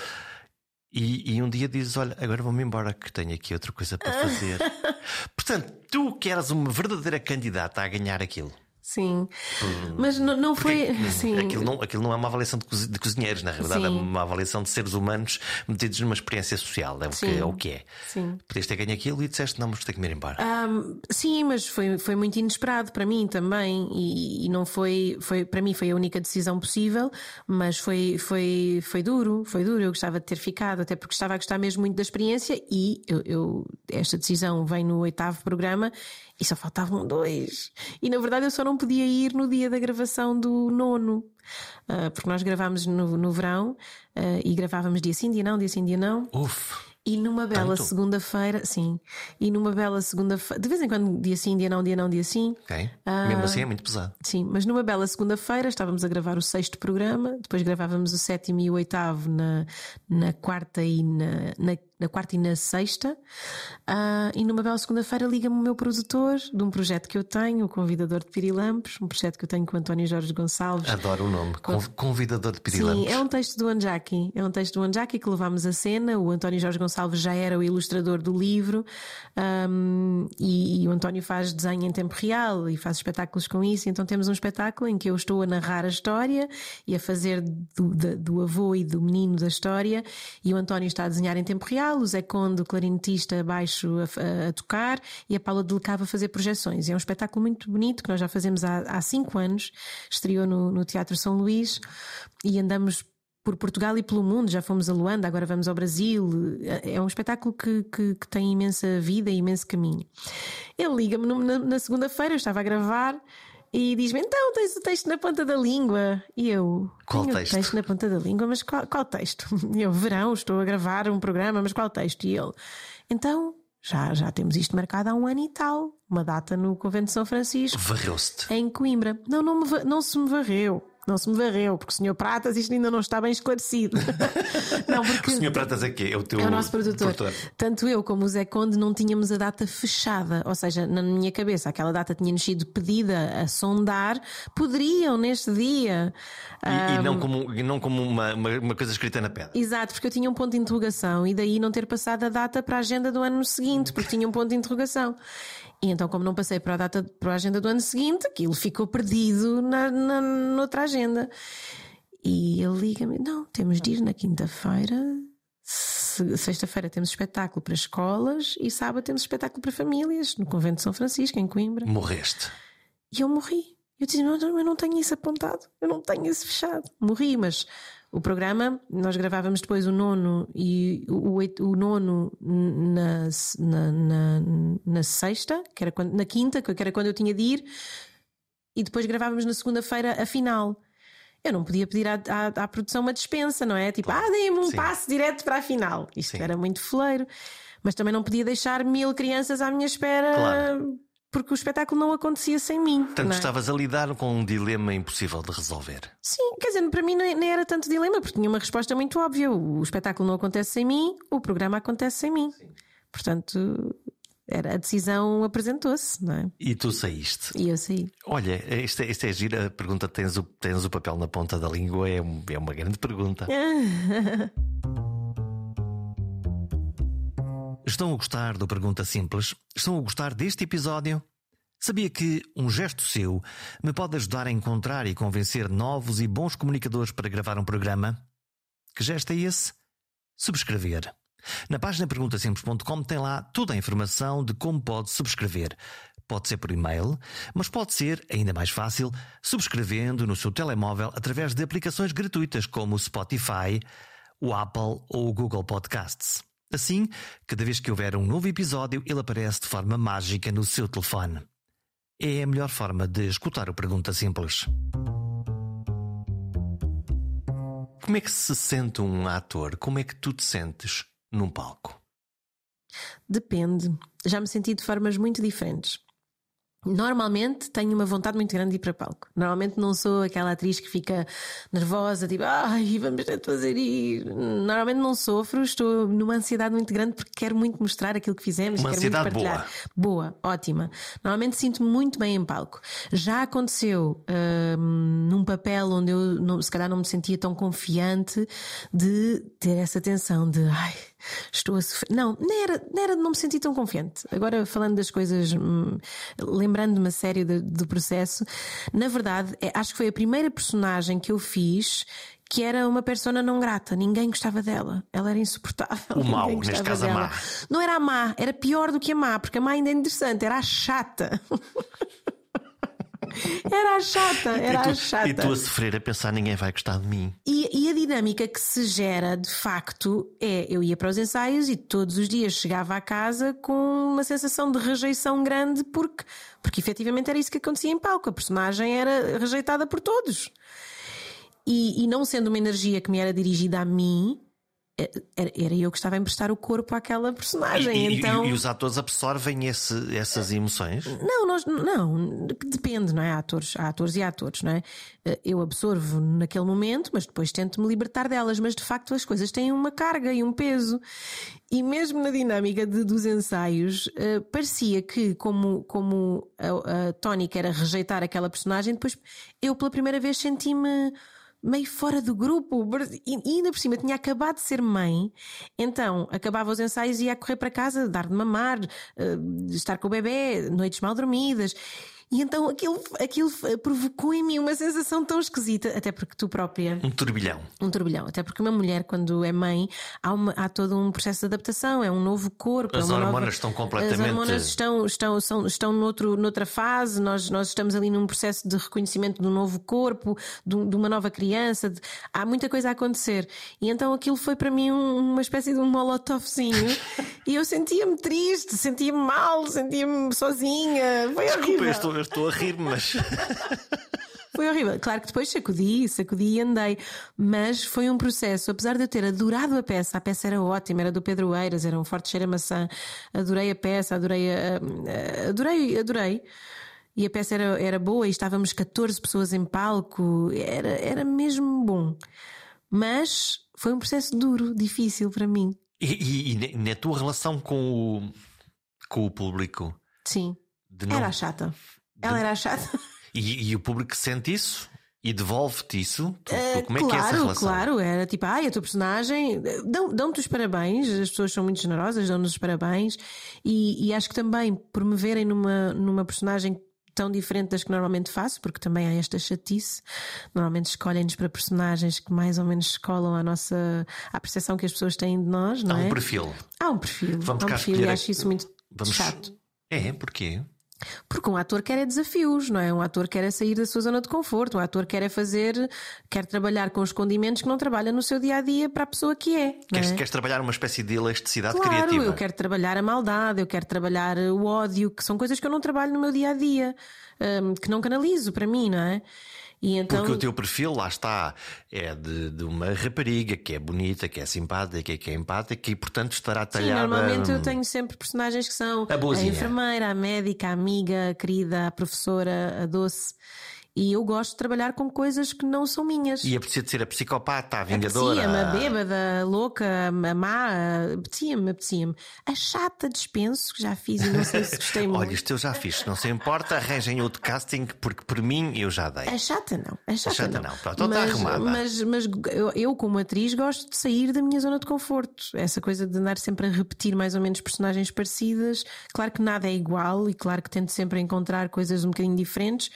E, e, um dia dizes: Olha, agora vou-me embora que tenho aqui outra coisa para fazer. <laughs> Portanto, tu que eras uma verdadeira candidata a ganhar aquilo. Sim, hum. mas não, não foi. Sim. Aquilo, não, aquilo não é uma avaliação de, de cozinheiros, na realidade, é sim. é uma avaliação de seres humanos metidos numa experiência social. É o, que, é, o que é. Sim. Podias ter ganho aquilo e disseste: Não, mas ter que me ir embora. Um, sim, mas foi, foi muito inesperado para mim também. E, e, não foi, foi. Para mim foi a única decisão possível, mas foi, foi, foi duro. Foi duro. Eu gostava de ter ficado, até porque estava a gostar mesmo muito da experiência. E eu, eu esta decisão vem no oitavo programa e só faltavam dois. E na verdade eu só não não podia ir no dia da gravação do nono. Uh, porque nós gravámos no, no verão uh, e gravávamos dia sim, dia não, dia sim, dia não. Uf. E numa bela segunda-feira, sim. E numa bela segunda-feira, de vez em quando, dia sim, dia não, dia não, dia sim. Ok. Uh, Mesmo assim é muito pesado. Sim, mas numa bela segunda-feira estávamos a gravar o sexto programa, depois gravávamos o sétimo e o oitavo na, na quarta e na, na na quarta e na sexta. Uh, e numa bela segunda-feira liga-me o meu produtor de um projeto que eu tenho, o Convidador de Pirilampos, um projeto que eu tenho com o António Jorge Gonçalves. Adoro o nome, Convidador de Pirilampos. Sim, é um texto do Anjaki. É um texto do Anjaki que levámos à cena. O António Jorge Gonçalves já era o ilustrador do livro um, e, e, o António faz desenho em tempo real e faz espetáculos com isso. Então temos um espetáculo em que eu estou a narrar a história e a fazer do, do, do avô e do menino da história e o António está a desenhar em tempo real o Zé Conde, o clarinetista baixo, a, a, tocar e a Paula Delecava a fazer projeções. É um espetáculo muito bonito que nós já fazemos há, há cinco anos, estreou no, no Teatro São Luís e andamos por Portugal e pelo mundo. Já fomos a Luanda, agora vamos ao Brasil. É um espetáculo que, que, que tem imensa vida e imenso caminho. Ele liga-me na, na segunda-feira, eu estava a gravar e diz-me: Então, tens o texto na ponta da língua. E eu: Qual texto? O texto na ponta da língua, mas qual, qual texto? E eu: Verão, estou a gravar um programa, mas qual texto? E ele: Então, já, já temos isto marcado há um ano e tal. Uma data no Convento de São Francisco. Varreu-se. Em Coimbra. Não, não, me, não se me varreu. Não se me varreu, porque o Sr. Pratas isto ainda não está bem esclarecido. <laughs> não, porque... O Sr. Pratas é quê? É o teu é o nosso produtor. produtor. Tanto eu como o Zé Conde não tínhamos a data fechada. Ou seja, na minha cabeça, aquela data tinha-nos sido pedida a sondar. Poderiam neste dia. E, um... e não como, não como uma, uma, uma, coisa escrita na pedra. Exato, porque eu tinha um ponto de interrogação e daí não ter passado a data para a agenda do ano seguinte, porque tinha um ponto de interrogação. E então, como não passei para a data para a agenda do ano seguinte, aquilo ficou perdido na, na noutra agenda. E ele liga-me: Não, temos de ir na quinta-feira. Sexta-feira temos espetáculo para escolas e sábado temos espetáculo para famílias no Convento de São Francisco, em Coimbra. Morreste. E eu morri. Eu disse: não, eu não tenho isso apontado, eu não tenho isso fechado. Morri, mas o programa, nós gravávamos depois o nono e o, o, o nono na, na, na, na, sexta, que era quando, na quinta, que era quando eu tinha de ir, e depois gravávamos na segunda-feira a final. Eu não podia pedir à, à, à, produção uma dispensa, não é? Tipo, claro. ah, dê-me um Sim. passo direto para a final. Isto Sim. era muito fleiro. Mas também não podia deixar mil crianças à minha espera claro porque o espetáculo não acontecia sem mim. Portanto, é? estavas a lidar com um dilema impossível de resolver. Sim, quer dizer, para mim nem era tanto dilema, porque tinha uma resposta muito óbvia. O espetáculo não acontece sem mim, o programa acontece sem mim. Sim. Portanto, era, a decisão apresentou-se, não é? E tu saíste. E eu saí. Olha, é, isto é gira. A pergunta: tens o, tens o papel na ponta da língua? É, é uma grande pergunta. <laughs> Estão a gostar do Pergunta Simples? Estão a gostar deste episódio? Sabia que um gesto seu me pode ajudar a encontrar e convencer novos e bons comunicadores para gravar um programa? Que gesto é esse? Subscrever. Na página perguntasimples.com tem lá toda a informação de como pode subscrever. Pode ser por e-mail, mas pode ser, ainda mais fácil, subscrevendo no seu telemóvel através de aplicações gratuitas como o Spotify, o Apple ou o Google Podcasts. Assim, cada vez que houver um novo episódio, ele aparece de forma mágica no seu telefone. É a melhor forma de escutar o Pergunta Simples. Como é que se sente um ator? Como é que tu te sentes num palco? Depende. Já me senti de formas muito diferentes. Normalmente tenho uma vontade muito grande de ir para palco. Normalmente não sou aquela atriz que fica nervosa, tipo, ai, vamos fazer ir. Normalmente não sofro, estou numa ansiedade muito grande porque quero muito mostrar aquilo que fizemos, uma quero ansiedade. Boa. boa, ótima. Normalmente sinto-me muito bem em palco. Já aconteceu hum, num papel onde eu se calhar não me sentia tão confiante de ter essa tensão de ai estou a sofrer. Não, nem era, nem era de não me sentir tão confiante. Agora, falando das coisas, hum, lembrando-me a sério do, do, processo, na verdade, é, acho que foi a primeira personagem que eu fiz que era uma persona não grata, ninguém gostava dela, ela era insuportável. O <laughs> mau, neste caso dela. a má. Não era a má, era pior do que a má, porque a má ainda é interessante, era a chata. <laughs> Era a chata, era e tu, a chata. E tu a sofrer a pensar ninguém vai gostar de mim. E, e, a dinâmica que se gera de facto é eu ia para os ensaios e todos os dias chegava à casa com uma sensação de rejeição grande porque, porque efetivamente era isso que acontecia em palco. A personagem era rejeitada por todos. E, e não sendo uma energia que me era dirigida a mim, era eu que estava a emprestar o corpo àquela personagem. E, então... e, e os atores absorvem esse, essas emoções? Não, nós, não, depende, não é? Há atores, há atores e há atores, não é? Eh, eu absorvo naquele momento, mas depois tento me libertar delas. Mas de facto as coisas têm uma carga e um peso. E mesmo na dinâmica de, dos ensaios, uh, parecia que, como, como a, a tónica era rejeitar aquela personagem, depois eu pela primeira vez senti-me meio fora do grupo. E ainda por cima tinha acabado de ser mãe, então acabava os ensaios e ia correr para casa, dar de mamar, uh, estar com o bebê, noites mal dormidas. E então aquilo, aquilo provocou em mim uma sensação tão esquisita, até porque tu própria. Um turbilhão. Um turbilhão. Até porque uma mulher, quando é mãe, há, uma, há todo um processo de adaptação, é um novo corpo. É As é hormonas nova... estão completamente. As hormonas estão, estão, são, estão noutro, noutra fase, nós, nós estamos ali num processo de reconhecimento de um novo corpo, de, de uma nova criança. De... Há muita coisa a acontecer. E então aquilo foi para mim um, uma espécie de um molotovzinho. <laughs> e eu sentia-me triste, sentia-me mal, sentia-me sozinha. Foi Desculpa, horrível. Eu estou, a rir, mas. <laughs> Foi horrível. Claro que depois sacudi, sacudi e andei. Mas foi um processo. Apesar de eu ter adorado a peça, a peça era ótima, era do Pedro Eiras, era um forte cheiro a maçã. Adorei a peça, adorei a, adorei, adorei. E a peça era, era boa e estávamos 14 pessoas em palco. Era, era mesmo bom. Mas foi um processo duro, difícil para mim. E, e, e na tua relação com o, com o público? Sim. Não... Era chata. Ela era chata. E, e o público sente isso? E devolve-te isso? Tu, tu, como é claro, que é essa relação? Claro, era tipo, ai, a tua personagem. Dão-te dão os parabéns, as pessoas são muito generosas, dão-nos os parabéns. E, e, acho que também, por me verem numa, numa personagem tão diferente das que normalmente faço, porque também há esta chatice. Normalmente escolhem-nos para personagens que mais ou menos escolam a nossa a percepção que as pessoas têm de nós, não há é? um perfil. Há um perfil. Vamos há um perfil e acho isso muito Vamos... chato. É, porquê? Porque um ator quer é desafios, não é? Um ator quer é sair da sua zona de conforto, um ator quer é fazer, quer trabalhar com os condimentos que não trabalha no seu dia a dia para a pessoa que é. Queres, é? queres trabalhar uma espécie de elasticidade claro, criativa? Eu quero trabalhar a maldade, eu quero trabalhar o ódio, que são coisas que eu não trabalho no meu dia a dia, um, que não canalizo para mim, não é? E então... Porque o teu perfil, lá está, é de, de, uma rapariga que é bonita, que é simpática, que é empática e, portanto, estará talhada. Sim, normalmente eu tenho sempre personagens que são a, a enfermeira, a médica, a amiga, a querida, a professora, a doce. E eu gosto de trabalhar com coisas que não são minhas. E apetecia de ser a psicopata, a vingadora. Apetecia-me, a bêbada, a louca, a má, apetecia-me, apetecia-me. A chata dispenso, que já fiz e não sei se gostei <laughs> muito. Olha, isto eu já fiz, não se importa, arranjem outro casting, porque por mim eu já dei. A chata não, a chata, a chata não. não. Pronto, então está arrumada. Mas, mas eu, eu, como atriz, gosto de sair da minha zona de conforto. Essa coisa de andar sempre a repetir mais ou menos personagens parecidas. Claro que nada é igual e claro que tento sempre encontrar coisas um bocadinho diferentes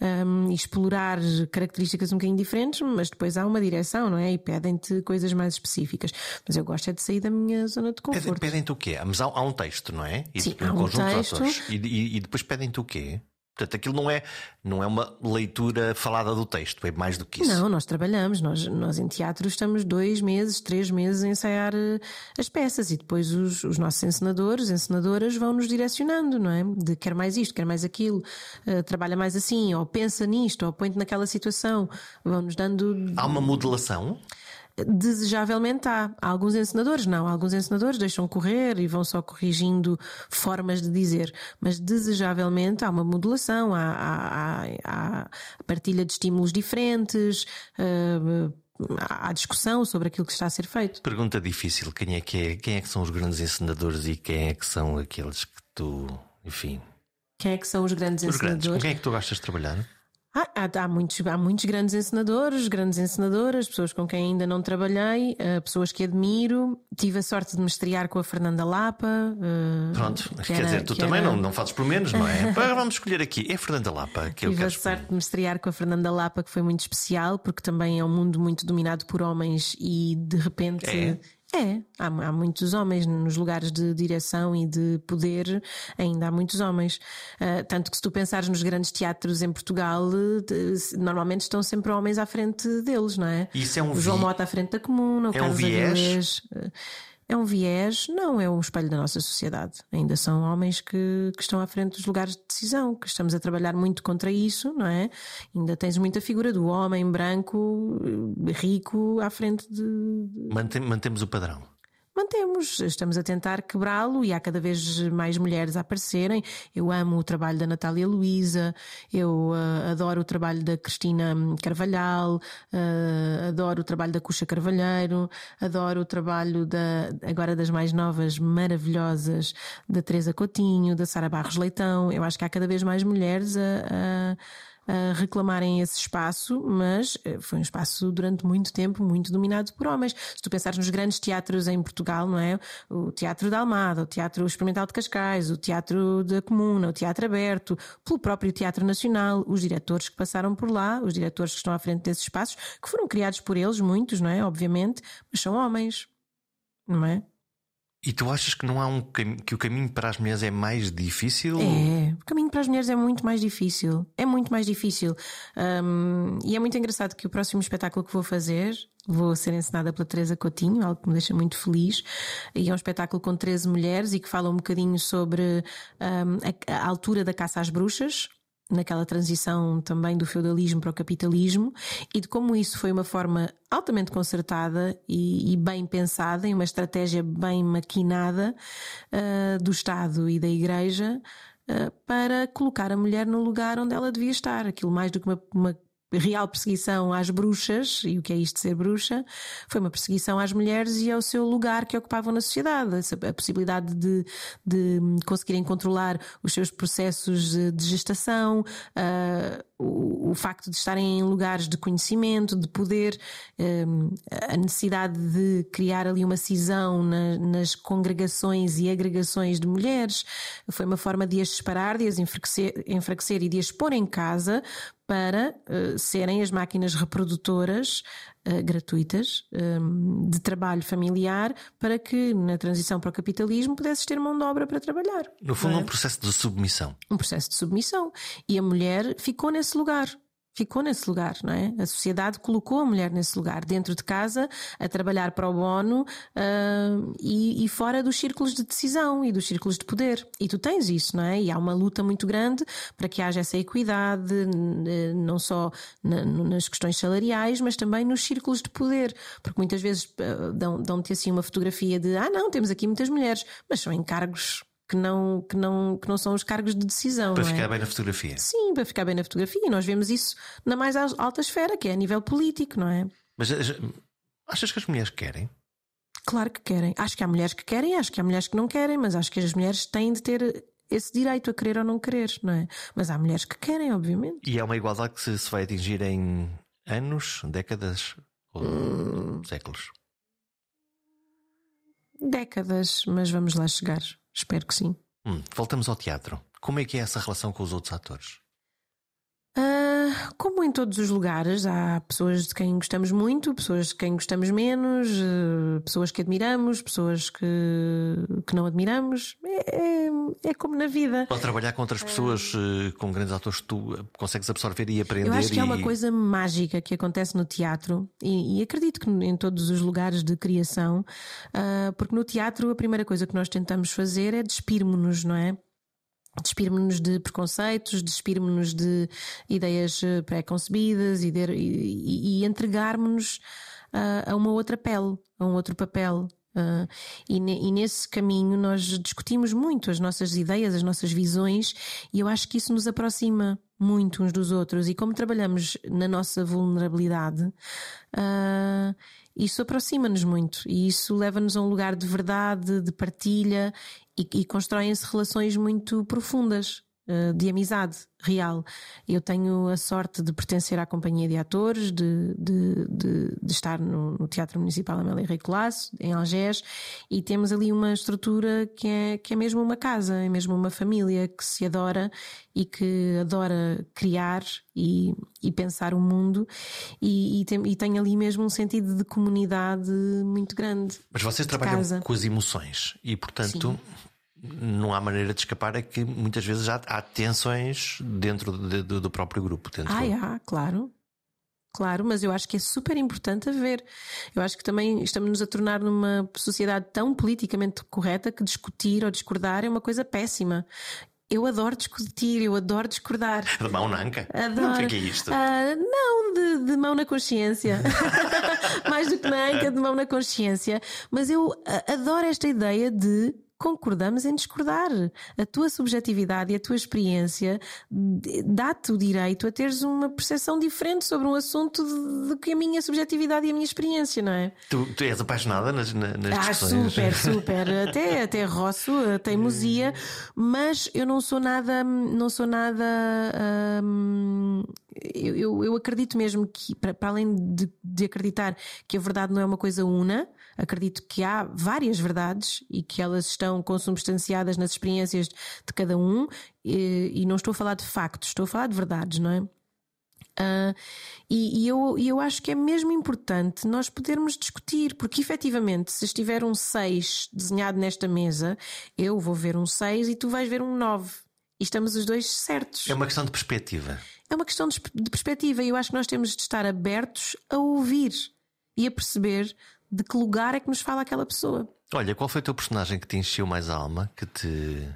um, explorar características um bocadinho diferentes, mas depois há uma direção, não é? E pedem-te coisas mais específicas. Mas eu gosto é de sair da minha zona de conforto. Pedem-te o quê? Mas há, há, um texto, não é? E Sim, há um texto. E, e, e depois pedem-te o quê? Portanto, aquilo não é, não é uma leitura falada do texto, é mais do que isso. Não, nós trabalhamos, nós, nós em teatro estamos dois meses, três meses a ensaiar uh, as peças e depois os, os nossos encenadores, encenadoras vão nos direcionando, não é? De quer mais isto, quer mais aquilo, uh, trabalha mais assim, ou pensa nisto, ou põe-te naquela situação, vão-nos dando. Há uma modelação? Desejavelmente há. há. Alguns encenadores não, alguns encenadores deixam correr e vão só corrigindo formas de dizer, mas desejavelmente há uma modulação, há, há, há partilha de estímulos diferentes. Uh, há discussão sobre aquilo que está a ser feito. Pergunta difícil: quem é que, é, quem é que são os grandes encenadores e quem é que são aqueles que tu, enfim. Quem é que são os grandes os encenadores? Grandes. Com quem é que tu gostas de trabalhar? Há, há, há, muitos, há muitos grandes encenadores, grandes encenadoras, pessoas com quem ainda não trabalhei, uh, pessoas que admiro. Tive a sorte de me estrear com a Fernanda Lapa. Uh, Pronto, que quer era, dizer, tu que também era... não, não fazes por menos, não é? <laughs> Agora vamos escolher aqui. É Fernanda Lapa que eu Tive a sorte de me estrear com a Fernanda Lapa, que foi muito especial, porque também é um mundo muito dominado por homens e de repente. É. É, há, há, muitos homens nos lugares de direção e de poder, ainda há muitos homens. Uh, tanto que se tu pensares nos grandes teatros em Portugal, de, normalmente estão sempre homens à frente deles, não é? Isso é um o João Mota à frente da comuna, o é Carlos um viés? Avilés, é um viés, não é um espelho da nossa sociedade. Ainda são homens que, que estão à frente dos lugares de decisão, que estamos a trabalhar muito contra isso, não é? Ainda tens muita figura do homem branco, rico, à frente de. Mantemos o padrão mantemos, estamos a tentar quebrá-lo e há cada vez mais mulheres a aparecerem. Eu amo o trabalho da Natália Luísa, eu uh, adoro o trabalho da Cristina Carvalhal, uh, adoro o trabalho da Cuxa Carvalheiro, adoro o trabalho da, agora das mais novas, maravilhosas, da Teresa Coutinho, da Sara Barros Leitão. Eu acho que há cada vez mais mulheres a, a a reclamarem esse espaço, mas eh, foi um espaço durante muito tempo muito dominado por homens. Se tu pensares nos grandes teatros em Portugal, não é? O Teatro da Almada, o Teatro Experimental de Cascais, o Teatro da Comuna, o Teatro Aberto, pelo próprio Teatro Nacional, os diretores que passaram por lá, os diretores que estão à frente desses espaços, que foram criados por eles, muitos, não é? Obviamente, mas são homens, não é? E tu achas que não há um que o caminho para as mulheres é mais difícil? É, o caminho para as mulheres é muito mais difícil. É muito mais difícil. Um, e é muito engraçado que o próximo espetáculo que vou fazer vou ser ensinada pela Teresa Coutinho, algo que me deixa muito feliz. E é um espetáculo com 13 mulheres e que fala um bocadinho sobre um, a, a, altura da caça às bruxas, naquela transição também do feudalismo para o capitalismo e de como isso foi uma forma altamente concertada e, e bem pensada, e uma estratégia bem maquinada uh, do Estado e da Igreja uh, para colocar a mulher no lugar onde ela devia estar. Aquilo mais do que uma, uma real perseguição às bruxas, e o que é isto de ser bruxa, foi uma perseguição às mulheres e ao seu lugar que ocupavam na sociedade, a possibilidade de, de conseguirem controlar os seus processos de gestação, uh, o, o, facto de estarem em lugares de conhecimento, de poder, um, a necessidade de criar ali uma cisão na, nas congregações e agregações de mulheres, foi uma forma de as separar, de as enfraquecer, enfraquecer e de as pôr em casa para uh, serem as máquinas reprodutoras uh, gratuitas um, de trabalho familiar para que na transição para o capitalismo pudesses ter mão de obra para trabalhar. No fundo, é? um processo de submissão. Um processo de submissão. E a mulher ficou nesse lugar ficou nesse lugar, não é? A sociedade colocou a mulher nesse lugar, dentro de casa, a trabalhar para o bono uh, e, e, fora dos círculos de decisão e dos círculos de poder. E tu tens isso, não é? E há uma luta muito grande para que haja essa equidade, não só nas questões salariais, mas também nos círculos de poder. Porque muitas vezes uh, dão-te assim uma fotografia de ah, não, temos aqui muitas mulheres, mas são encargos que não, que não, que não são os cargos de decisão. Para é? ficar bem na fotografia. Sim, para ficar bem na fotografia. E nós vemos isso na mais alta esfera, que é a nível político, não é? Mas eh, achas que as mulheres querem? Claro que querem. Acho que há mulheres que querem, acho que há mulheres que não querem, mas acho que as mulheres têm de ter esse direito a querer ou não querer, não é? Mas há mulheres que querem, obviamente. E é uma igualdade que se, vai atingir em anos, décadas ou hum... séculos? Décadas, mas vamos lá chegar. Espero que sim. Hum, voltamos ao teatro. Como é que é essa relação com os outros atores? Uh, como em todos os lugares, há pessoas de quem gostamos muito, pessoas de quem gostamos menos, uh, pessoas que admiramos, pessoas que, que não admiramos. É, é, é como na vida. Pode trabalhar com outras pessoas, uh, com grandes atores, tu consegues absorver e aprender. Eu acho que e... é uma coisa mágica que acontece no teatro e, e acredito que em todos os lugares de criação, porque no teatro a primeira coisa que nós tentamos fazer é despirmos-nos, não é? Despirmos-nos de preconceitos, despirmos-nos de ideias eh, pré-concebidas e, e, e entregarmos-nos uh, a uma outra pele, a um outro papel. Uh, e, e, nesse caminho nós discutimos muito as nossas ideias, as nossas visões, e eu acho que isso nos aproxima muito uns dos outros. E como trabalhamos na nossa vulnerabilidade, uh, isso aproxima-nos muito e isso leva-nos a um lugar de verdade, de partilha e, e constroem-se relações muito profundas. Uh, de amizade real. Eu tenho a sorte de pertencer à companhia de atores, de, de, de, de estar no, no, Teatro Municipal Amélia Rei Colasso, em Algés, e temos ali uma estrutura que é, que é mesmo uma casa, é mesmo uma família que se adora e que adora criar e, e pensar o mundo e, e, tem, e tem ali mesmo um sentido de comunidade muito grande. Mas vocês trabalham casa. com as emoções e, portanto, Sim não há maneira de escapar é que muitas vezes há, há tensões dentro de, de, do próprio grupo. Dentro... Ah, há, claro. Claro, mas eu acho que é super importante haver. Eu acho que também estamos-nos a tornar numa sociedade tão politicamente correta que discutir ou discordar é uma coisa péssima. Eu adoro discutir, eu adoro discordar. <laughs> De mão na anca? Adoro. O que é isto? Uh, não, de, de, mão na consciência. <laughs> Mais do que na anca, de mão na consciência. Mas eu adoro esta ideia de concordamos em discordar. A tua subjetividade e a tua experiência dá-te o direito a teres uma percepção diferente sobre um assunto do que a minha subjetividade e a minha experiência, não é? Tu, tu és apaixonada nas, nas ah, discussões? super, <laughs> super. Até, até roço a teimosia, mas eu não sou nada, não sou nada. Hum, eu, eu, acredito mesmo que, para, para além de, de acreditar que a verdade não é uma coisa una, acredito que há várias verdades e que elas estão consubstanciadas nas experiências de cada um, e, e não estou a falar de factos, estou a falar de verdades, não é? Uh, e, e, eu, e eu acho que é mesmo importante nós podermos discutir, porque efetivamente, se estiver um 6 desenhado nesta mesa, eu vou ver um 6 e tu vais ver um 9. E estamos os dois certos. É uma questão de perspectiva. É uma questão de, de perspectiva e eu acho que nós temos de estar abertos a ouvir e a perceber de que lugar é que nos fala aquela pessoa. Olha, qual foi o teu personagem que te encheu mais a alma? Que te.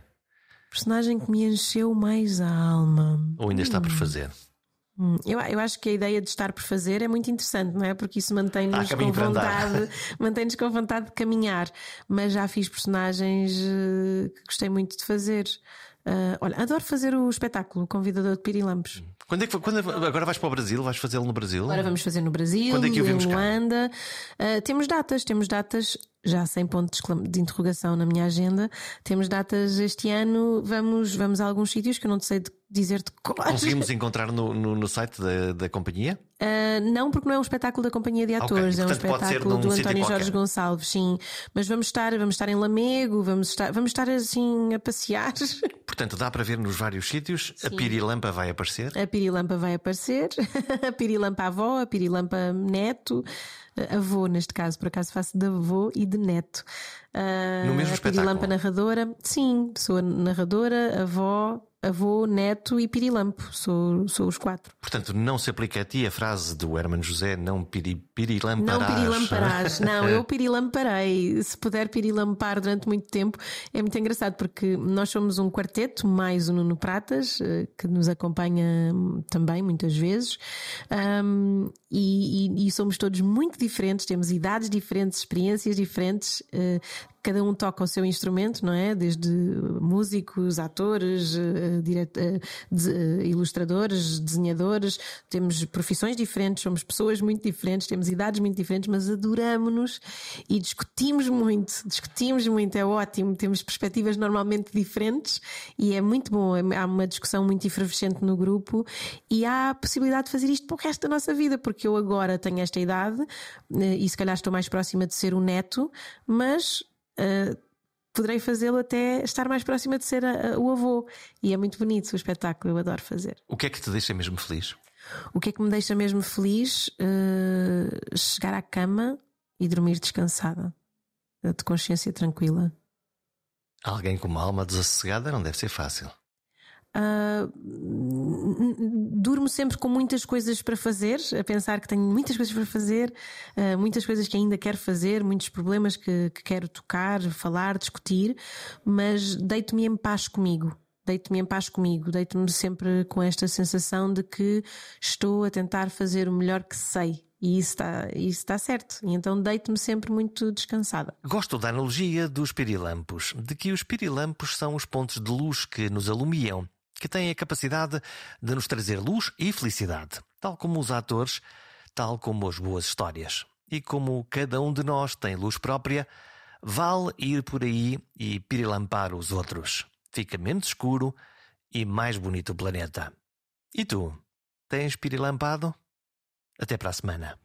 Personagem que me encheu mais a alma. Ou ainda hum. está por hum. fazer? Hum, eu, eu acho que a ideia de estar por fazer é muito interessante, não é? Porque isso mantém-nos com vontade, <laughs> mantém-nos com vontade de caminhar. Mas já fiz personagens uh, que gostei muito de fazer. Uh, olha, adoro fazer o espetáculo, o convidador de Pirilampos. Quando é que, quando é, agora vais para o Brasil? Vais fazê-lo no Brasil? Agora vamos fazer no Brasil, quando é que o em Luanda. Uh, temos datas, temos datas já sem ponto de interrogação na minha agenda. Temos datas este ano, vamos, vamos a alguns sítios que eu não sei dizer de cor. Conseguimos <laughs> encontrar no, no, no site da, da companhia? Uh, não, porque não é um espetáculo da companhia de atores, okay. é um espetáculo do António Jorge Gonçalves, sim. Mas vamos estar, vamos estar em Lamego, vamos estar, vamos estar assim a passear. <laughs> Portanto, dá para ver nos vários sítios. Sim. A Pirilampa vai aparecer. A Pirilampa vai aparecer. <laughs> a Pirilampa avó, a Pirilampa neto avô, neste caso, por acaso faço de avô e de neto. Uh, no mesmo a espetáculo? Pirilampa narradora, sim, sou narradora, avó, avô, neto e pirilampo. Sou, sou os quatro. Portanto, não se aplica a ti a frase do Hermano José, não piri, pirilamparás. Não pirilamparás. <laughs> não, eu pirilamparei. Se puder pirilampar durante muito tempo, é muito engraçado porque nós somos um quarteto, mais o Nuno Pratas, eh, que nos acompanha também muitas vezes. Um, e, e, e, somos todos muito diferentes, temos idades diferentes, experiências diferentes, uh, cada um toca o seu instrumento, não é? Desde músicos, atores, uh, uh, ilustradores, desenhadores, temos profissões diferentes, somos pessoas muito diferentes, temos idades muito diferentes, mas adoramos-nos e discutimos muito, discutimos muito, é ótimo, temos perspectivas normalmente diferentes e é muito bom, é, há uma discussão muito efervescente no grupo e há a possibilidade de fazer isto para o resto da nossa vida, porque eu agora tenho esta idade e se calhar estou mais próxima de ser um neto, mas uh, poderei fazê-lo até estar mais próxima de ser a, a, o avô. E é muito bonito o espetáculo, eu adoro fazer. O que é que te deixa mesmo feliz? O que é que me deixa mesmo feliz? Uh, chegar à cama e dormir descansada, de consciência tranquila. Alguém com uma alma desassossegada não deve ser fácil. Uh, durmo sempre com muitas coisas para fazer, a pensar que tenho muitas coisas para fazer, uh, muitas coisas que ainda quero fazer, muitos problemas que, que quero tocar, falar, discutir, mas deito-me em paz comigo. Deito-me em paz comigo, deito-me sempre com esta sensação de que estou a tentar fazer o melhor que sei, e isso está, isso está certo. E então deito-me sempre muito descansada. Gosto da analogia dos pirilampos, de que os pirilampos são os pontos de luz que nos alumiam que têm a capacidade de nos trazer luz e felicidade, tal como os atores, tal como as boas histórias. E como cada um de nós tem luz própria, vale ir por aí e pirilampar os outros. Fica menos escuro e mais bonito o planeta. E tu? Tens pirilampado? Até para a semana.